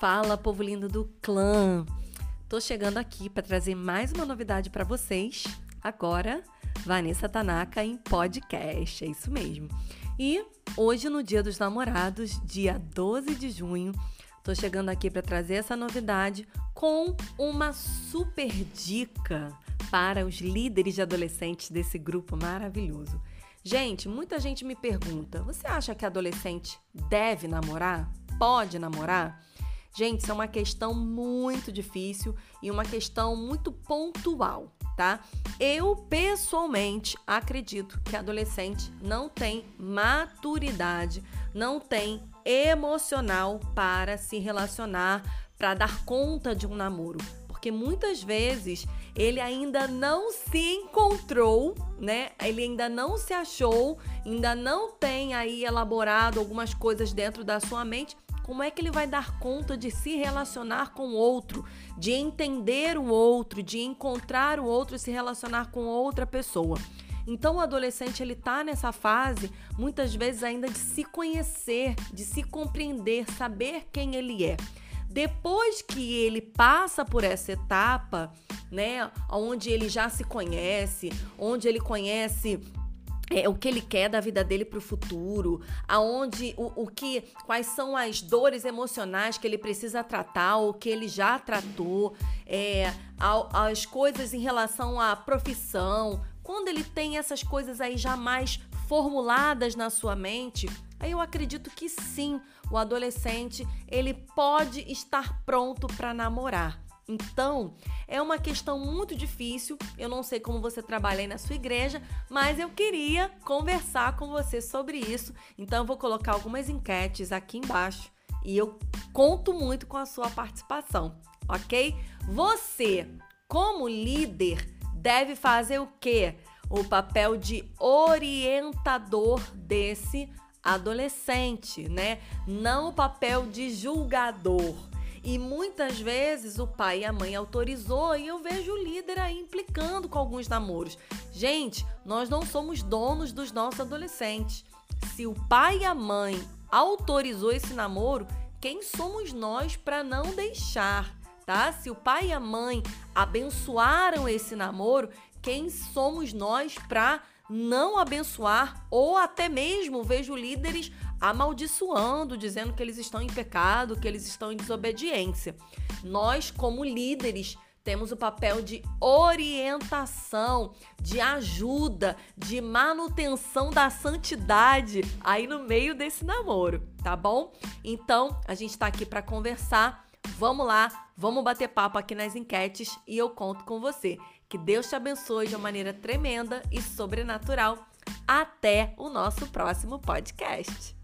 Fala, povo lindo do clã. Tô chegando aqui para trazer mais uma novidade para vocês. Agora, Vanessa Tanaka em podcast, é isso mesmo. E hoje no Dia dos Namorados, dia 12 de junho, tô chegando aqui para trazer essa novidade com uma super dica para os líderes de adolescentes desse grupo maravilhoso. Gente, muita gente me pergunta: você acha que adolescente deve namorar? Pode namorar? Gente, isso é uma questão muito difícil e uma questão muito pontual, tá? Eu pessoalmente acredito que adolescente não tem maturidade, não tem emocional para se relacionar, para dar conta de um namoro porque muitas vezes ele ainda não se encontrou, né? Ele ainda não se achou, ainda não tem aí elaborado algumas coisas dentro da sua mente. Como é que ele vai dar conta de se relacionar com o outro, de entender o outro, de encontrar o outro e se relacionar com outra pessoa? Então o adolescente ele tá nessa fase muitas vezes ainda de se conhecer, de se compreender, saber quem ele é. Depois que ele passa por essa etapa, né, onde ele já se conhece, onde ele conhece é, o que ele quer da vida dele para o futuro, aonde o, o que, quais são as dores emocionais que ele precisa tratar, o que ele já tratou, é, as coisas em relação à profissão. Quando ele tem essas coisas aí já mais formuladas na sua mente, Aí eu acredito que sim, o adolescente ele pode estar pronto para namorar. Então, é uma questão muito difícil. Eu não sei como você trabalha aí na sua igreja, mas eu queria conversar com você sobre isso. Então, eu vou colocar algumas enquetes aqui embaixo e eu conto muito com a sua participação, ok? Você, como líder, deve fazer o quê? O papel de orientador desse adolescente, né? Não o papel de julgador. E muitas vezes o pai e a mãe autorizou e eu vejo o líder aí implicando com alguns namoros. Gente, nós não somos donos dos nossos adolescentes. Se o pai e a mãe autorizou esse namoro, quem somos nós para não deixar, tá? Se o pai e a mãe abençoaram esse namoro, quem somos nós para não abençoar ou até mesmo vejo líderes amaldiçoando, dizendo que eles estão em pecado, que eles estão em desobediência. Nós, como líderes, temos o papel de orientação, de ajuda, de manutenção da santidade aí no meio desse namoro, tá bom? Então, a gente está aqui para conversar. Vamos lá, vamos bater papo aqui nas enquetes e eu conto com você. Que Deus te abençoe de uma maneira tremenda e sobrenatural. Até o nosso próximo podcast.